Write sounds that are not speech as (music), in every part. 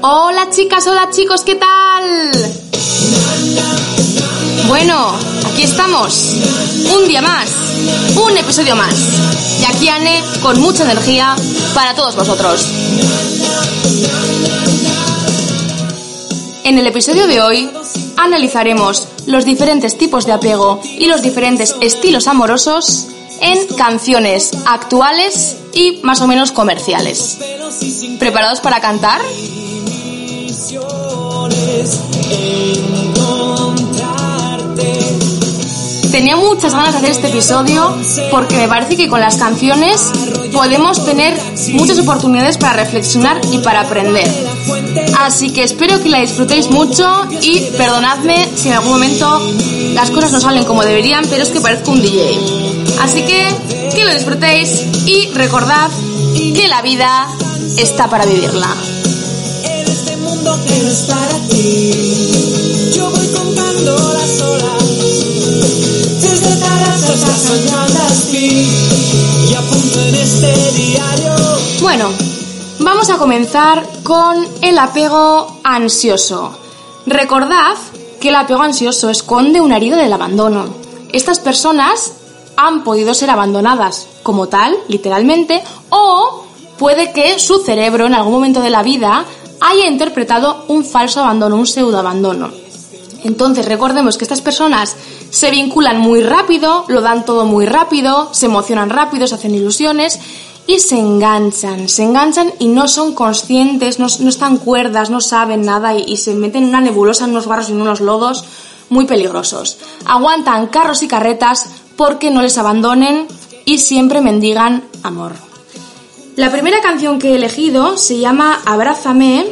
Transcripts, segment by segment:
Hola chicas, hola chicos, ¿qué tal? Bueno, aquí estamos. Un día más, un episodio más. Y aquí Anne con mucha energía para todos vosotros. En el episodio de hoy analizaremos los diferentes tipos de apego y los diferentes estilos amorosos en canciones actuales y más o menos comerciales. ¿Preparados para cantar? Tenía muchas ganas de hacer este episodio porque me parece que con las canciones podemos tener muchas oportunidades para reflexionar y para aprender. Así que espero que la disfrutéis mucho y perdonadme si en algún momento las cosas no salen como deberían, pero es que parezco un DJ. Así que que lo disfrutéis y recordad que la vida está para vivirla. Yo voy contando las horas. Desde. Y apunto en este diario. Bueno, vamos a comenzar con el apego ansioso. Recordad que el apego ansioso esconde una herida del abandono. Estas personas han podido ser abandonadas como tal, literalmente, o puede que su cerebro en algún momento de la vida haya interpretado un falso abandono, un pseudo abandono. Entonces recordemos que estas personas se vinculan muy rápido, lo dan todo muy rápido, se emocionan rápido, se hacen ilusiones y se enganchan, se enganchan y no son conscientes, no, no están cuerdas, no saben nada y, y se meten en una nebulosa, en unos barros y en unos lodos muy peligrosos. Aguantan carros y carretas porque no les abandonen y siempre mendigan amor. La primera canción que he elegido se llama Abrázame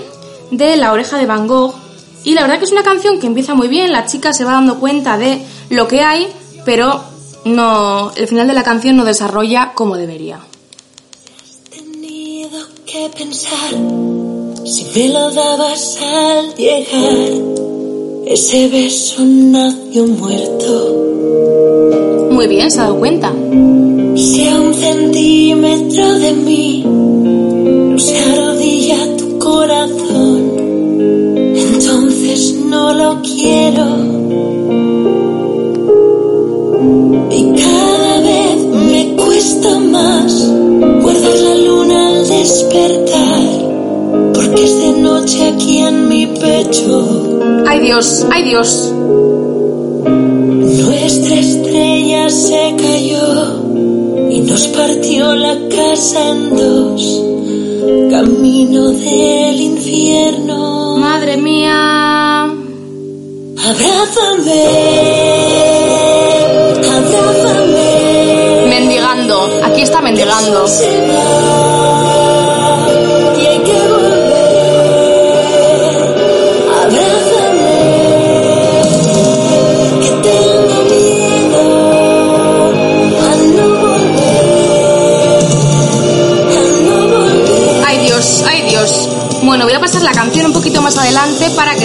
de La oreja de Van Gogh y la verdad que es una canción que empieza muy bien, la chica se va dando cuenta de lo que hay, pero no el final de la canción no desarrolla como debería. Tenido que pensar si me lo dabas al llegar. Ese beso nació muerto. Muy bien, se ha dado cuenta. Si a un centímetro de mí no se arrodilla tu corazón, entonces no lo quiero. Y cada vez me cuesta más guardar la luna al despertar, porque es de noche aquí en mi pecho. Ay Dios, ay Dios. Nos partió la casa en dos. Camino del infierno. Madre mía. Abrázame, abrázame. Mendigando, aquí está mendigando.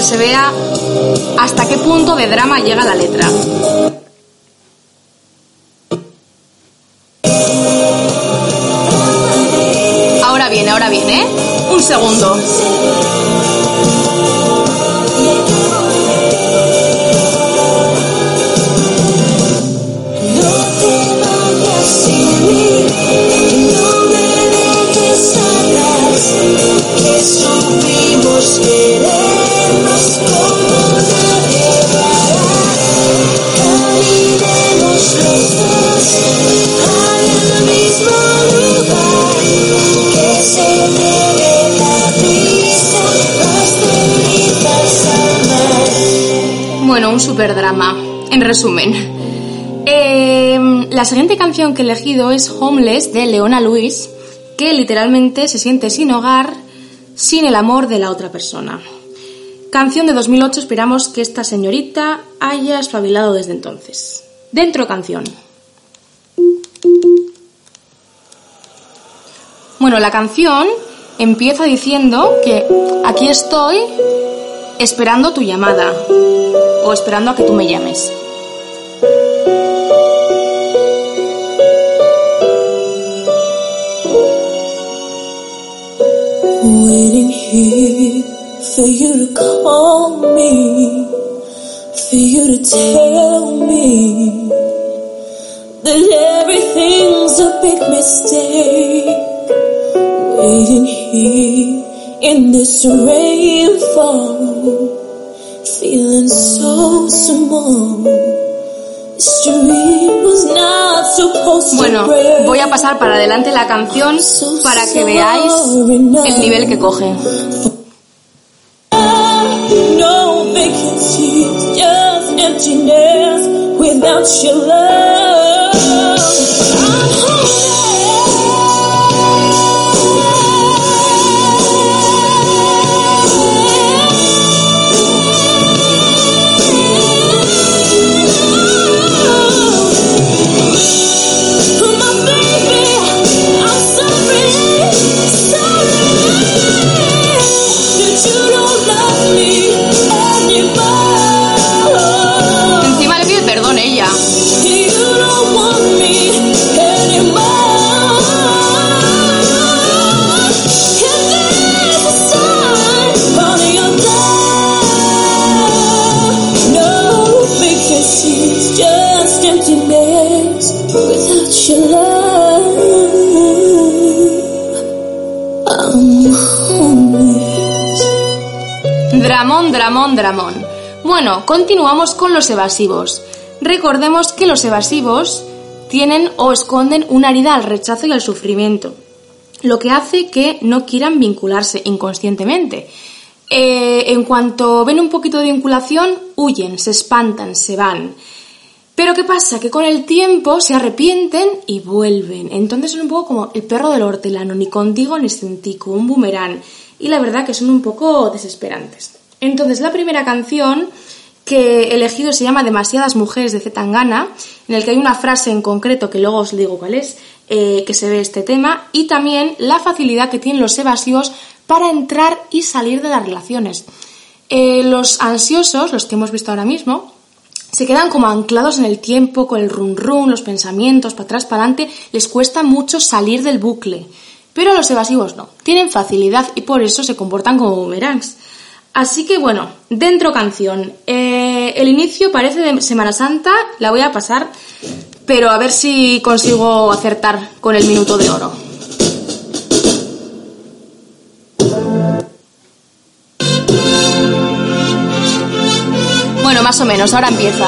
Se vea hasta qué punto de drama llega la letra. Que he elegido es Homeless de Leona Lewis, que literalmente se siente sin hogar, sin el amor de la otra persona. Canción de 2008, esperamos que esta señorita haya espabilado desde entonces. Dentro canción. Bueno, la canción empieza diciendo que aquí estoy esperando tu llamada o esperando a que tú me llames. Here for you to call me, for you to tell me that everything's a big mistake. Waiting here in this rainfall, feeling so small. This Bueno, voy a pasar para adelante la canción para que veáis el nivel que coge. Continuamos con los evasivos. Recordemos que los evasivos tienen o esconden una herida al rechazo y al sufrimiento, lo que hace que no quieran vincularse inconscientemente. Eh, en cuanto ven un poquito de vinculación, huyen, se espantan, se van. Pero ¿qué pasa? Que con el tiempo se arrepienten y vuelven. Entonces son un poco como el perro del hortelano, ni contigo ni sin un boomerang. Y la verdad que son un poco desesperantes. Entonces la primera canción que he elegido se llama Demasiadas mujeres de Zetangana, en el que hay una frase en concreto que luego os digo cuál es, eh, que se ve este tema, y también la facilidad que tienen los evasivos para entrar y salir de las relaciones. Eh, los ansiosos, los que hemos visto ahora mismo, se quedan como anclados en el tiempo, con el run run, los pensamientos, para atrás, para adelante, les cuesta mucho salir del bucle. Pero los evasivos no, tienen facilidad y por eso se comportan como boomerangs. Así que bueno, dentro canción. Eh, el inicio parece de Semana Santa, la voy a pasar, pero a ver si consigo acertar con el minuto de oro. Bueno, más o menos, ahora empieza.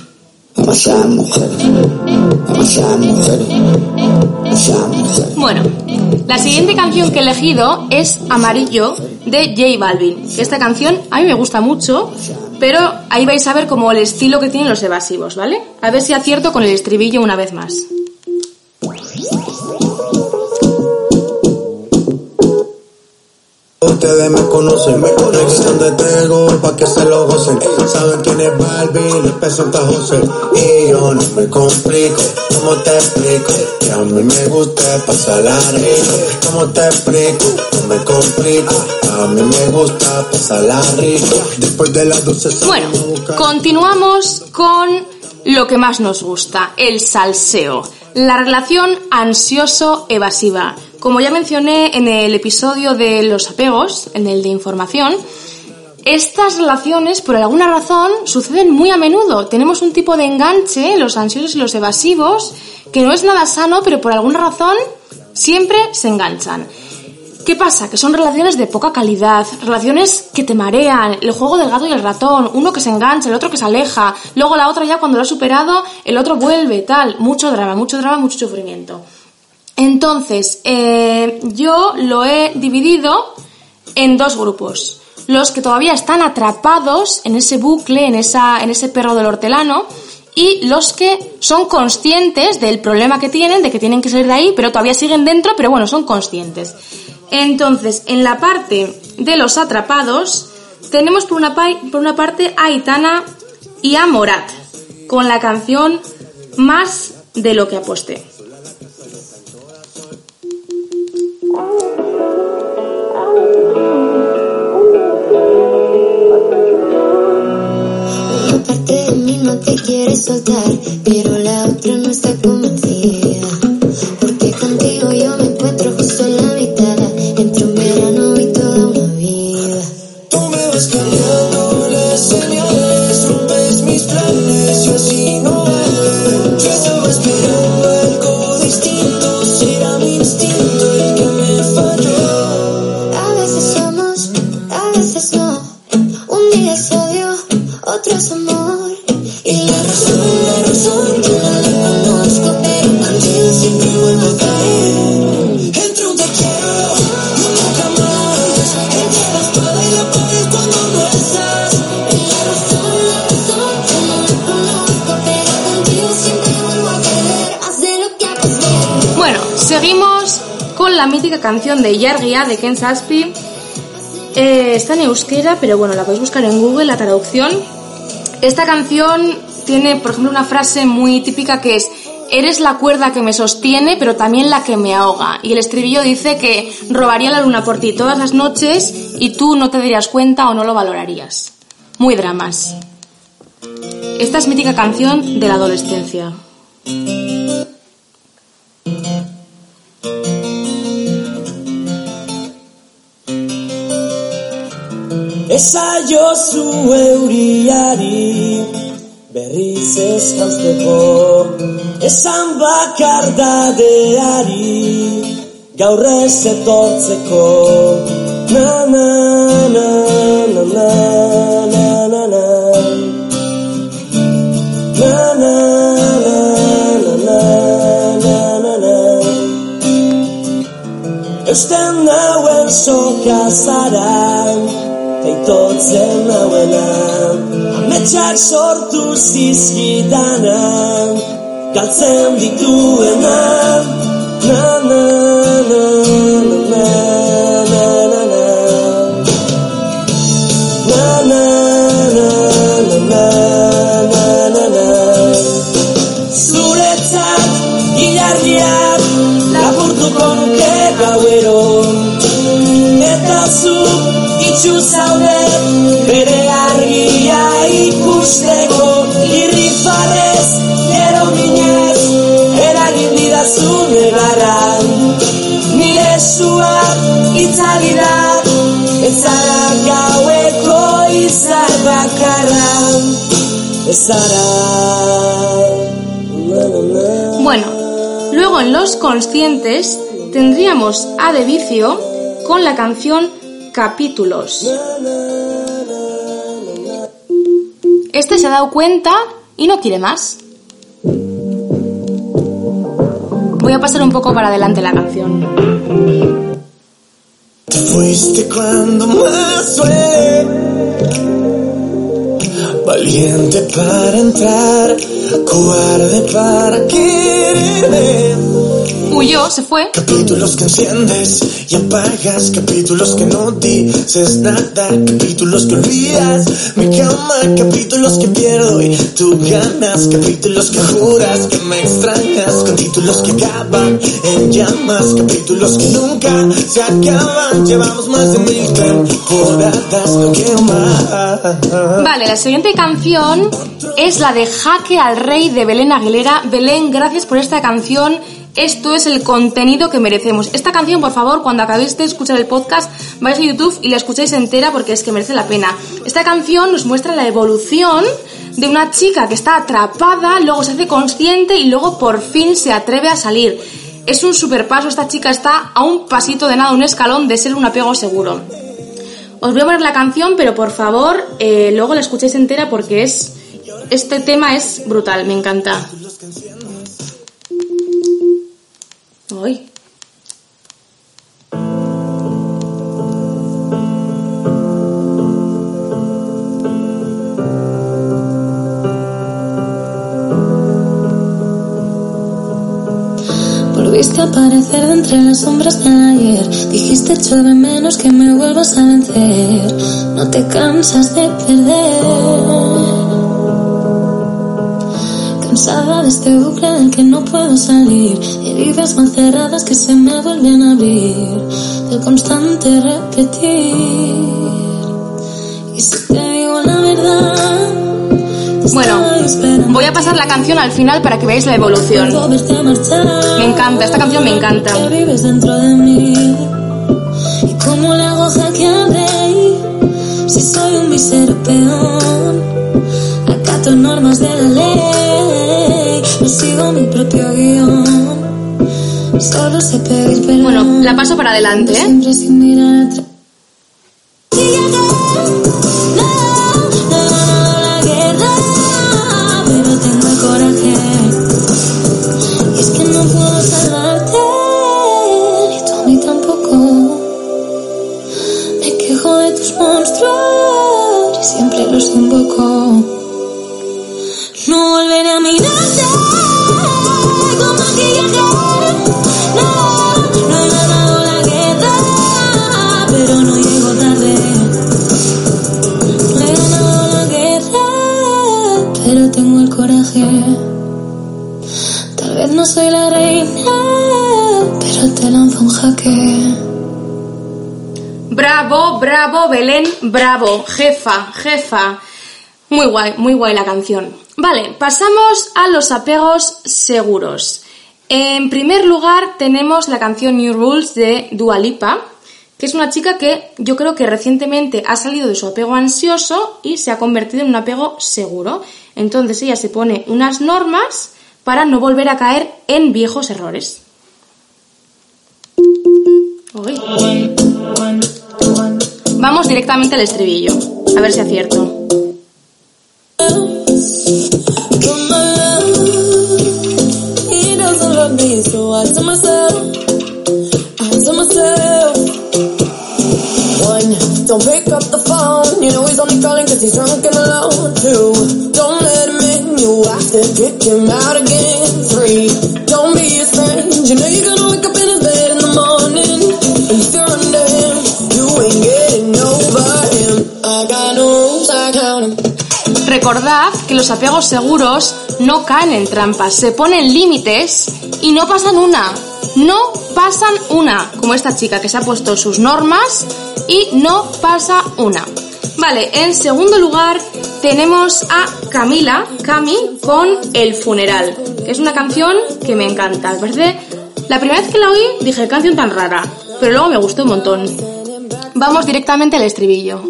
Bueno, la siguiente canción que he elegido es Amarillo de J Balvin. Esta canción a mí me gusta mucho, pero ahí vais a ver como el estilo que tienen los evasivos, ¿vale? A ver si acierto con el estribillo una vez más. Ustedes me conocen, me conocen donde tengo pa' que se lo gocen. Saben quién es Barbie, les presenta José. Y yo no me complico, ¿cómo te explico? Que a mí me gusta pasarla rico. ¿Cómo te explico? No me complico, a mí me gusta pasarla rico. Después de las 12 se Bueno, continuamos con lo que más nos gusta, el salseo. La relación ansioso-evasiva. Como ya mencioné en el episodio de los apegos, en el de información, estas relaciones, por alguna razón, suceden muy a menudo. Tenemos un tipo de enganche, los ansiosos y los evasivos, que no es nada sano, pero por alguna razón siempre se enganchan. ¿Qué pasa? Que son relaciones de poca calidad, relaciones que te marean, el juego del gato y el ratón, uno que se engancha, el otro que se aleja, luego la otra ya cuando lo ha superado, el otro vuelve, tal, mucho drama, mucho drama, mucho sufrimiento. Entonces, eh, yo lo he dividido en dos grupos. los que todavía están atrapados en ese bucle, en, esa, en ese perro del hortelano, y los que son conscientes del problema que tienen, de que tienen que salir de ahí, pero todavía siguen dentro, pero bueno, son conscientes. Entonces, en la parte de los atrapados, tenemos por una, por una parte a Itana y a Morat, con la canción Más de lo que aposté. No te quiere soltar, pero la otra no está convencida. Seguimos con la mítica canción de Yargia de Ken Saspi. Eh, está en euskera, pero bueno, la podéis buscar en Google, la traducción. Esta canción tiene, por ejemplo, una frase muy típica que es Eres la cuerda que me sostiene, pero también la que me ahoga. Y el estribillo dice que robaría la luna por ti todas las noches y tú no te darías cuenta o no lo valorarías. Muy dramas. Esta es mítica canción de la adolescencia. Esaio zu euriari berriz ez jauzteko Esan bakardadeari gaur ez etortzeko Na na na na na na na na Na na Eusten nauen soka zara Eitotzen nauena Ametsak sortu zizkidana Galtzen dituena Na na na na na na Bueno, luego en Los Conscientes tendríamos a De Vicio con la canción Capítulos. Este se ha dado cuenta y no quiere más. Voy a pasar un poco para adelante la canción. Te fuiste cuando más Valiente para entrar Cobarde para quererme Huyó, se fue. Capítulos que enciendes y apagas Capítulos que no dices nada Capítulos que olvidas Mi cama Capítulos que pierdo y tú ganas Capítulos que juras que me extrañas Capítulos que acaban en llamas Capítulos que nunca se acaban Llevamos más de mil temporadas No quiero más Vale, la siguiente canción es la de Jaque al Rey de Belén Aguilera. Belén, gracias por esta canción. Esto es el contenido que merecemos. Esta canción, por favor, cuando acabéis de escuchar el podcast, vais a YouTube y la escucháis entera porque es que merece la pena. Esta canción nos muestra la evolución de una chica que está atrapada, luego se hace consciente y luego por fin se atreve a salir. Es un super paso, esta chica está a un pasito de nada, un escalón de ser un apego seguro. Os voy a poner la canción, pero por favor, eh, luego la escuchéis entera porque es. Este tema es brutal, me encanta. Volviste a aparecer de entre las sombras de ayer. Dijiste llueve menos que me vuelvas a vencer. No te cansas de perder. Cansada de este bucle del que no puedo salir. Heridas mal cerradas que se me vuelven a abrir. Del constante repetir. Y si te digo la verdad. Bueno, voy a pasar la canción al final para que veáis la evolución. Me encanta, esta canción me encanta. Vives dentro de mí. ¿Y cómo le hago? Si soy un mísero peón. Acato normas de la ley. No sigo mi propio guion. Solo sé pedir. Bueno, la paso para adelante, ¿eh? Siempre sin mirar atrás. Bravo, Belén, bravo. Jefa, jefa. Muy guay, muy guay la canción. Vale, pasamos a los apegos seguros. En primer lugar tenemos la canción New Rules de Dua Lipa, que es una chica que yo creo que recientemente ha salido de su apego ansioso y se ha convertido en un apego seguro. Entonces ella se pone unas normas para no volver a caer en viejos errores. Vamos directamente al estribillo, a ver si acierto. Don't pick up the phone. You know he's only calling cause he's drunk and alone. Two, don't let him in. You have to kick him out again. Three, don't be his friend. You know you're gonna wake up Recordad que los apegos seguros no caen en trampas, se ponen límites y no pasan una. No pasan una, como esta chica que se ha puesto sus normas y no pasa una. Vale, en segundo lugar tenemos a Camila, Cami, con El funeral, que es una canción que me encanta. Me parece, la primera vez que la oí dije, "Qué canción tan rara, pero luego me gustó un montón. Vamos directamente al estribillo.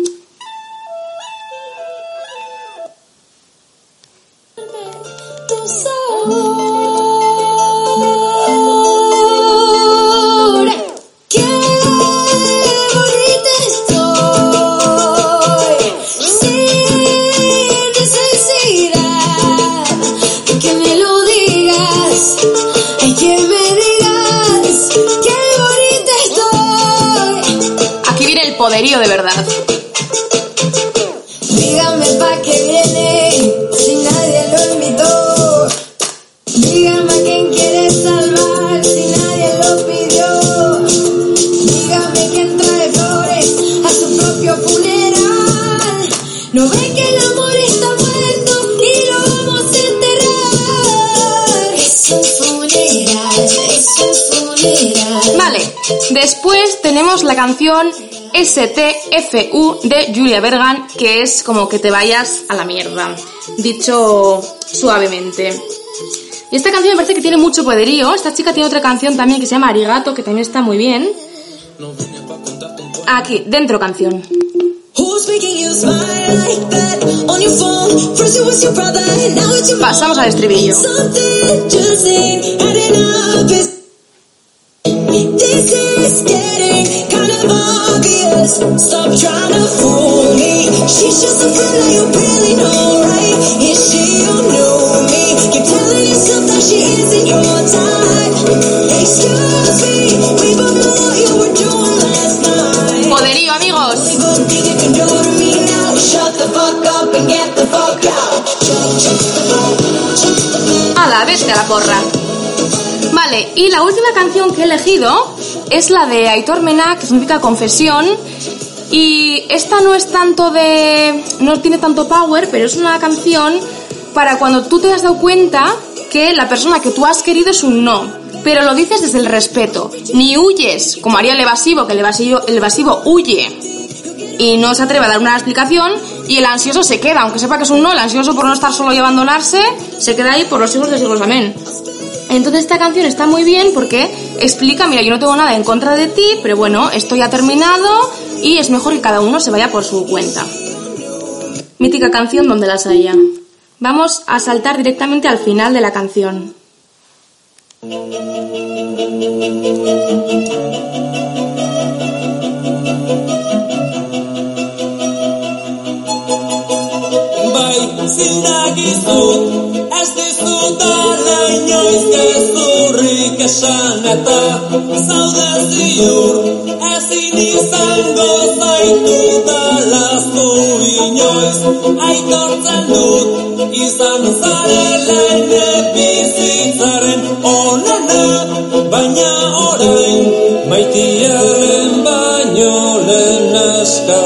Poderío de verdad. Dígame pa' qué viene, si nadie lo invitó. Dígame a quién quiere salvar, si nadie lo pidió. Dígame quién trae flores a su propio funeral. No ve que el amor está muerto y lo vamos a enterrar. Es un funeral, es un funeral. Vale, después tenemos la canción STFU de Julia Bergan, que es como que te vayas a la mierda, dicho suavemente. Y esta canción me parece que tiene mucho poderío. Esta chica tiene otra canción también que se llama Arigato, que también está muy bien. Aquí, dentro canción. Pasamos al estribillo. This is Stop trying to fool me. She's just a friend that you barely know, right? Is she or me? You're telling yourself that she isn't your type. Excuse me, we both know what you were doing last night. Poderío, amigos. Only good thing you can do to me now is shut the fuck up and get the fuck out. La porra. Vale, y la última canción que he elegido es la de Aitor Mena, que significa confesión. Y esta no es tanto de. no tiene tanto power, pero es una canción para cuando tú te has dado cuenta que la persona que tú has querido es un no. Pero lo dices desde el respeto. Ni huyes, como haría el evasivo, que el evasivo, el evasivo huye y no se atreve a dar una explicación y el ansioso se queda, aunque sepa que es un no, el ansioso por no estar solo y abandonarse, se queda ahí por los siglos de siglos, amén. Entonces esta canción está muy bien porque explica, mira, yo no tengo nada en contra de ti, pero bueno, esto ya ha terminado y es mejor que cada uno se vaya por su cuenta. Mítica canción donde las haya. Vamos a saltar directamente al final de la canción. Bai, zindagizu, ez dizut ala inoiz gezurrik esan ezin izango zaitu dalaztu inoiz, aitortzen dut, izan zarela ene bizitzaren onena, baina orain, maitiaren baino lehen aska.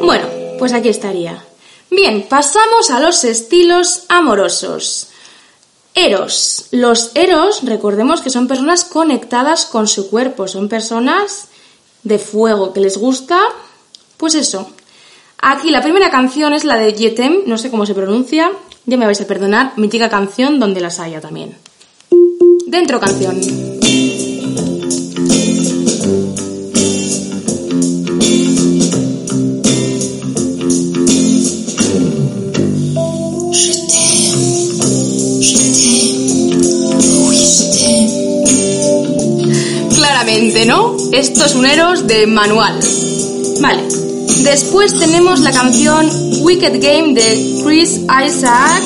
Bueno, pues aquí estaría. Bien, pasamos a los estilos amorosos. Eros. Los eros, recordemos que son personas conectadas con su cuerpo, son personas de fuego, que les gusta, pues eso. Aquí la primera canción es la de Yetem, no sé cómo se pronuncia, ya me vais a perdonar, mítica canción donde las haya también. Dentro canción. ¿No? Esto es un Eros de manual. Vale. Después tenemos la canción Wicked Game de Chris Isaac,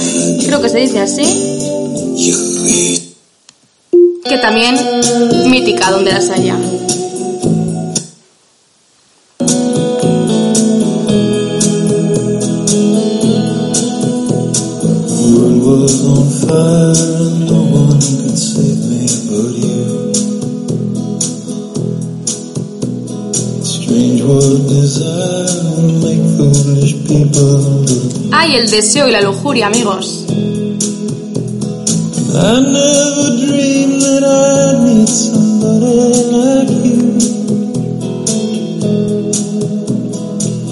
creo que se dice así. Que también mítica donde las haya. El deseo y la lujuria, amigos. I never dreamed that I'd meet somebody like you.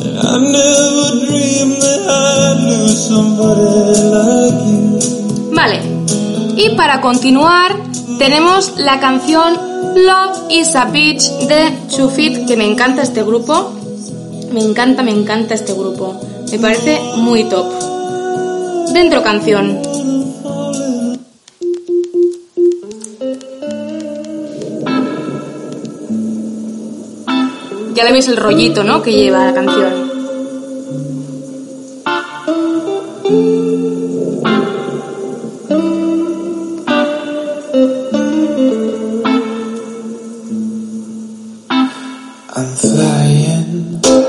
And I never dreamed that I'd lose somebody like you. Vale. Y para continuar, tenemos la canción Love is a Beach de Chufit, que me encanta este grupo. Me encanta, me encanta este grupo. Me parece muy top. Dentro canción. Ya le veis el rollito, ¿no? Que lleva la canción. I'm flying.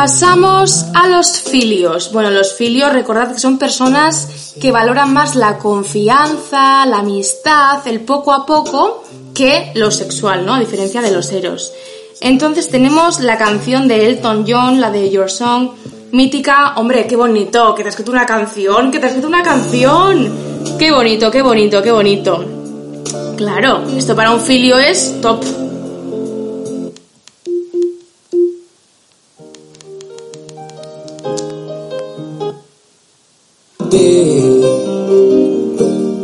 Pasamos a los filios. Bueno, los filios, recordad que son personas que valoran más la confianza, la amistad, el poco a poco, que lo sexual, ¿no? A diferencia de los eros. Entonces tenemos la canción de Elton John, la de Your Song, mítica. Hombre, qué bonito, que te has escrito una canción, que te has escrito una canción. Qué bonito, qué bonito, qué bonito. Claro, esto para un filio es top. Big.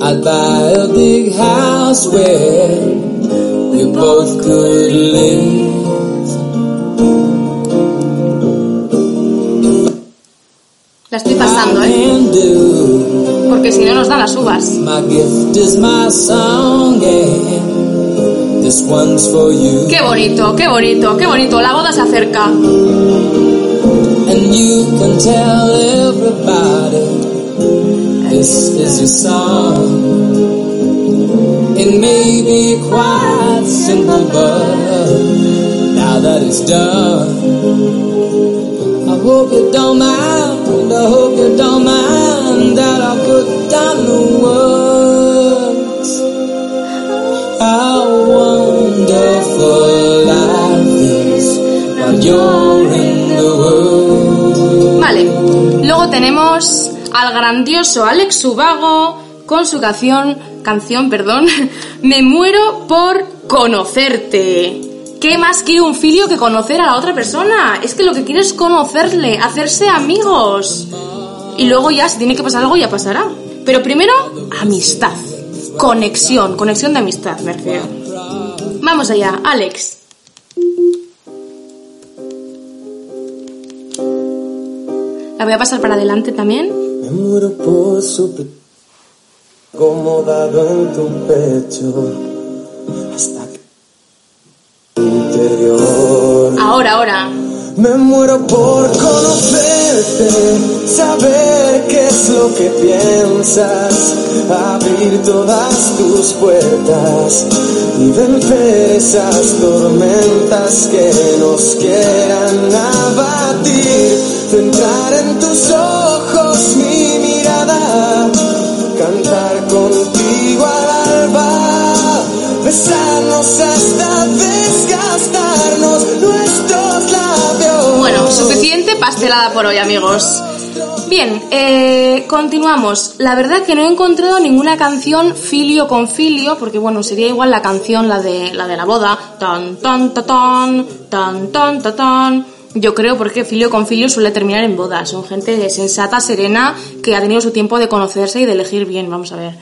I'd buy a big house where we both could live. La estoy pasando, ¿eh? Porque si no nos dan las uvas. My gift is my song and this one's for you. Qué bonito, qué bonito, qué bonito. La boda se acerca. And you can tell everybody this is your song. It may be quite simple, but now that it's done, I hope you don't mind. I hope you don't mind that I put down the words. How wonderful life is when you're in the world. Vale, luego tenemos al grandioso Alex Ubago con su canción, canción, perdón, (laughs) Me muero por conocerte. ¿Qué más quiere un filio que conocer a la otra persona? Es que lo que quiere es conocerle, hacerse amigos. Y luego ya, si tiene que pasar algo, ya pasará. Pero primero, amistad. Conexión, conexión de amistad, me. Vamos allá, Alex. La voy a pasar para adelante también. Me muero por su acomodado en tu pecho hasta que interior. Ahora, ahora. Me muero por conocerte, saber qué es lo que piensas, abrir todas tus puertas y vencer esas tormentas que nos quieran abatir, centrar en tus ojos cantar contigo al alba, besarnos hasta desgastarnos nuestros labios. Bueno, suficiente pastelada por hoy, amigos. Bien, eh, continuamos. La verdad que no he encontrado ninguna canción filio con filio, porque bueno, sería igual la canción, la de la, de la boda. Tan, tan, ta, tan, tan, tan, ta, tan. Yo creo porque filio con filio suele terminar en bodas. Son gente sensata, serena, que ha tenido su tiempo de conocerse y de elegir bien. Vamos a ver.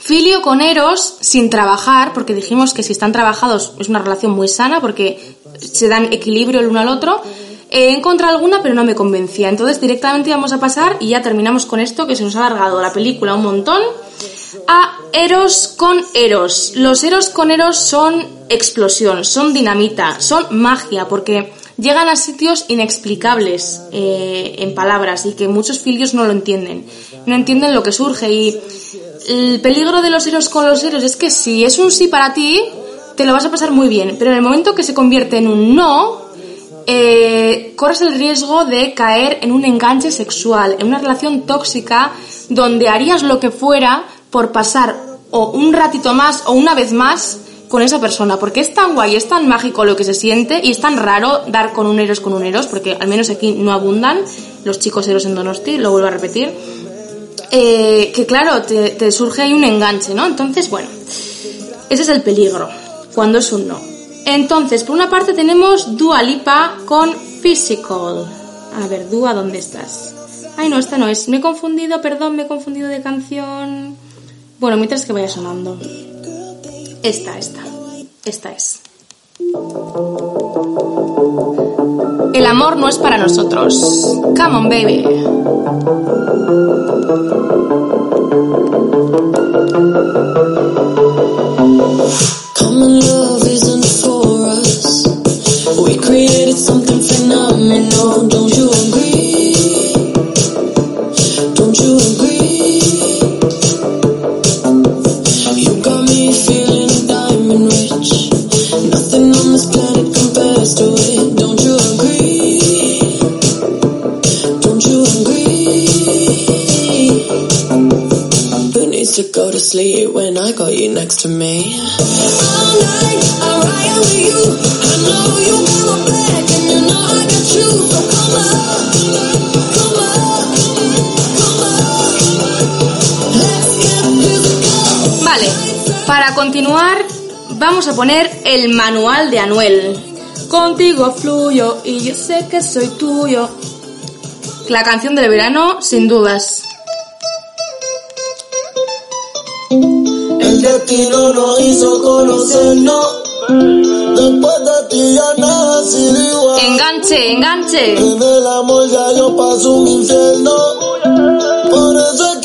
Filio con Eros sin trabajar, porque dijimos que si están trabajados es una relación muy sana porque se dan equilibrio el uno al otro. He encontrado alguna, pero no me convencía. Entonces directamente vamos a pasar y ya terminamos con esto que se nos ha alargado la película un montón. A Eros con Eros. Los Eros con Eros son explosión, son dinamita, son magia, porque llegan a sitios inexplicables eh, en palabras y que muchos filios no lo entienden. No entienden lo que surge y el peligro de los Eros con los Eros es que si es un sí para ti, te lo vas a pasar muy bien, pero en el momento que se convierte en un no, eh, corres el riesgo de caer en un enganche sexual, en una relación tóxica donde harías lo que fuera por pasar o un ratito más o una vez más con esa persona, porque es tan guay, es tan mágico lo que se siente y es tan raro dar con un eros con un eros, porque al menos aquí no abundan los chicos eros en Donosti, lo vuelvo a repetir, eh, que claro, te, te surge ahí un enganche, ¿no? Entonces, bueno, ese es el peligro, cuando es un no. Entonces, por una parte tenemos Dua Lipa con Physical. A ver, Dua, ¿dónde estás? Ay, no, esta no es. Me he confundido, perdón, me he confundido de canción. Bueno, mientras que vaya sonando. Esta, esta. Esta es. El amor no es para nosotros. Come on, baby. Go. Vale, para continuar vamos a poner el manual de Anuel. Contigo fluyo y yo sé que soy tuyo. La canción del verano, sin dudas. El destino nos hizo conocernos. Después de ti ya nada sido igual. Enganche, enganche. En el amor ya yo paso un infierno. Por eso es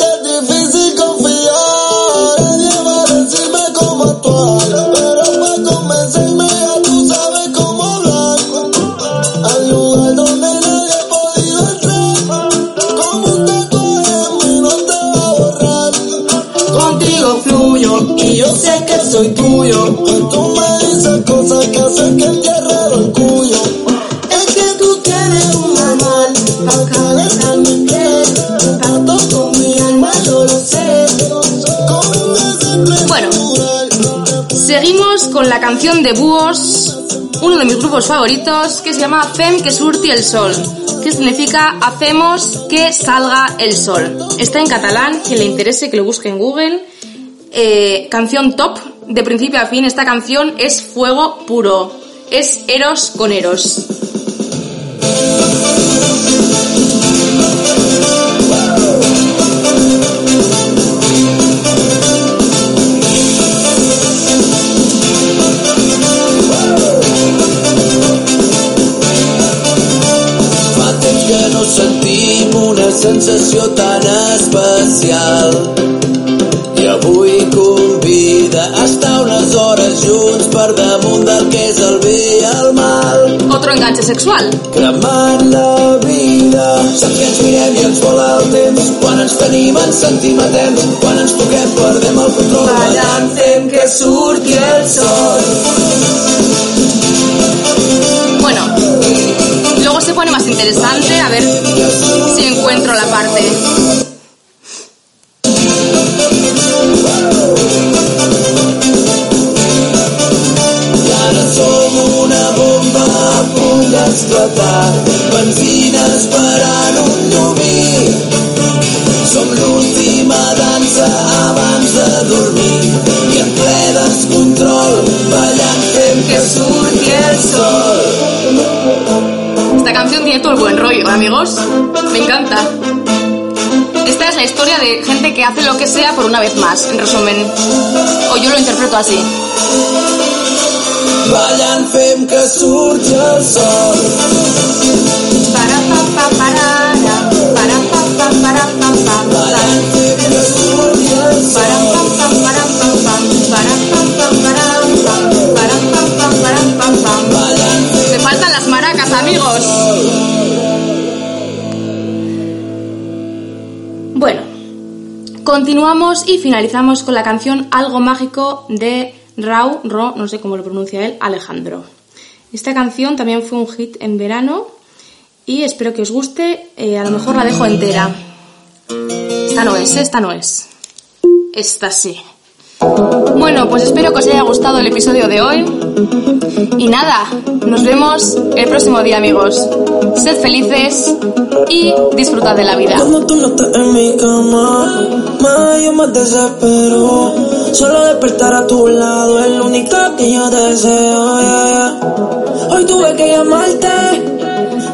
Ay, tú me dices cosas que hacen que entierre el orgullo. Es que tú tienes un manual para calentarme el piel. Un trato con mi alma, yo lo sé. Con un deseo Bueno. Seguimos con la canción de Búhos, uno de mis grupos favoritos, que se llama Fem que surti el sol, que significa hacemos que salga el sol. Está en catalán, quien le interese que lo busque en Google. Eh, canción top, de principio a fin, esta canción es fuego puro, es Eros con Eros. Que no sentim una sensació tan especial i avui a estar unes hores junts per damunt del que és el bé i el mal. Otro enganche sexual. cremant la vida. Saps que ens mirem i ens vola el temps. Quan ens tenim ens sentim temps. Quan ens toquem perdem el control. Ballant fem que surti el sol. Bueno, luego se pone más interesante, a ver si encuentro la parte. Vez más, en resumen. O yo lo interpreto así. Ballant fem que surti el sol. Continuamos y finalizamos con la canción Algo Mágico de Rau, Ro, no sé cómo lo pronuncia él, Alejandro. Esta canción también fue un hit en verano y espero que os guste. eh, a lo mejor la dejo entera. Esta no es, esta no es. Esta sí. Bueno, pues espero que os haya gustado el episodio de hoy. Y nada, nos vemos el próximo día, amigos. Sed felices y disfrutad de la vida. Cuando tú no estás en mi cama, más yo me desespero. Solo despertar a tu lado es lo único que yo deseo. yeah, yeah. Hoy tuve que llamarte.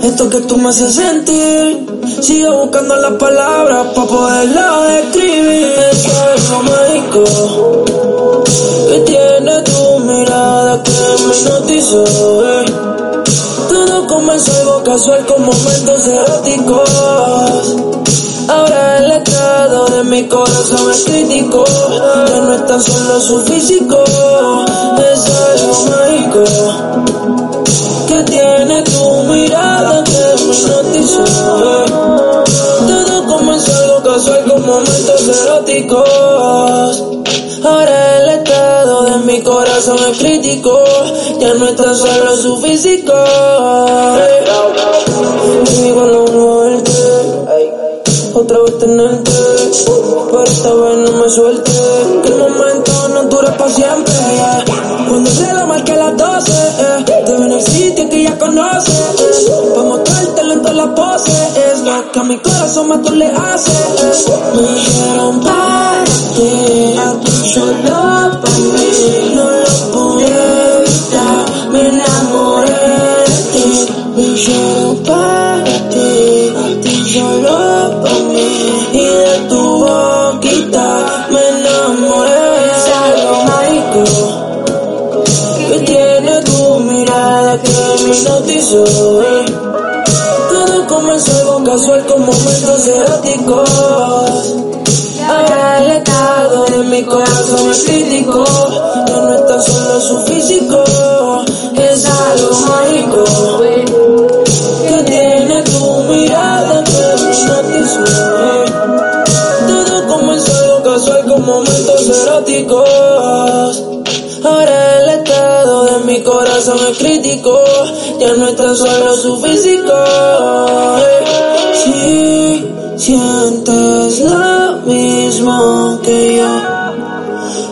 Esto que tú me haces sentir. Sigo buscando las palabras para poderlo describir. Eso es lo mágico que tiene tu mirada que me hipnotizó. eh. Todo comenzó algo casual con momentos eróticos. Ahora el estado de mi corazón es crítico. Ya no es tan solo su físico, es algo mágico. Que tiene tu mirada que me hipnotizó. Todo comenzó algo casual con momentos eróticos. Mi corazón es crítico. Ya no es tan solo su físico. Y cuando muerte, otra vez tenerte. Pero esta vez no me suelte. Que el momento no dura para siempre. Cuando se la marque las 12, eh, te en el sitio que ya conoces. eh. Pa' mostrártelo en todas las poses. Es lo que a mi corazón más tú le haces. Me dijeron para ti, a ti solo Todo comenzó algo casual con momentos eróticos. Ahora el estado de mi corazón es crítico. Ya no es tan solo su físico, es algo mágico. Que tiene tu mirada que hipnotizó. Todo comenzó algo casual con momentos eróticos. Ahora corazón es crítico, ya no es tan solo su físico. Eh, Si sientes lo mismo que yo,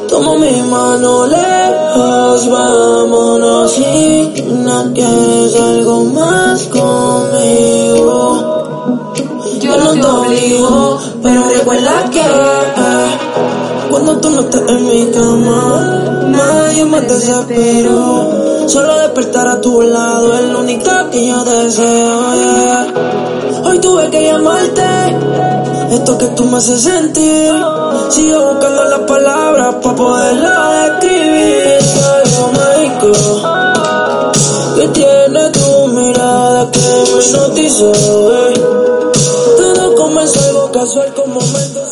toma mi mano lejos, vámonos si no quieres algo más conmigo. Yo no te obligo, pero recuerda que eh, cuando tú no estás en mi cama, nadie me desespero. Solo despertar a tu lado es lo único que yo deseo. Hoy tuve que llamarte, esto que tú me haces sentir. Sigo buscando las palabras para poderlo describir. Algo mágico que tiene tu mirada que me hipnotizó. Todo comenzó algo casual como me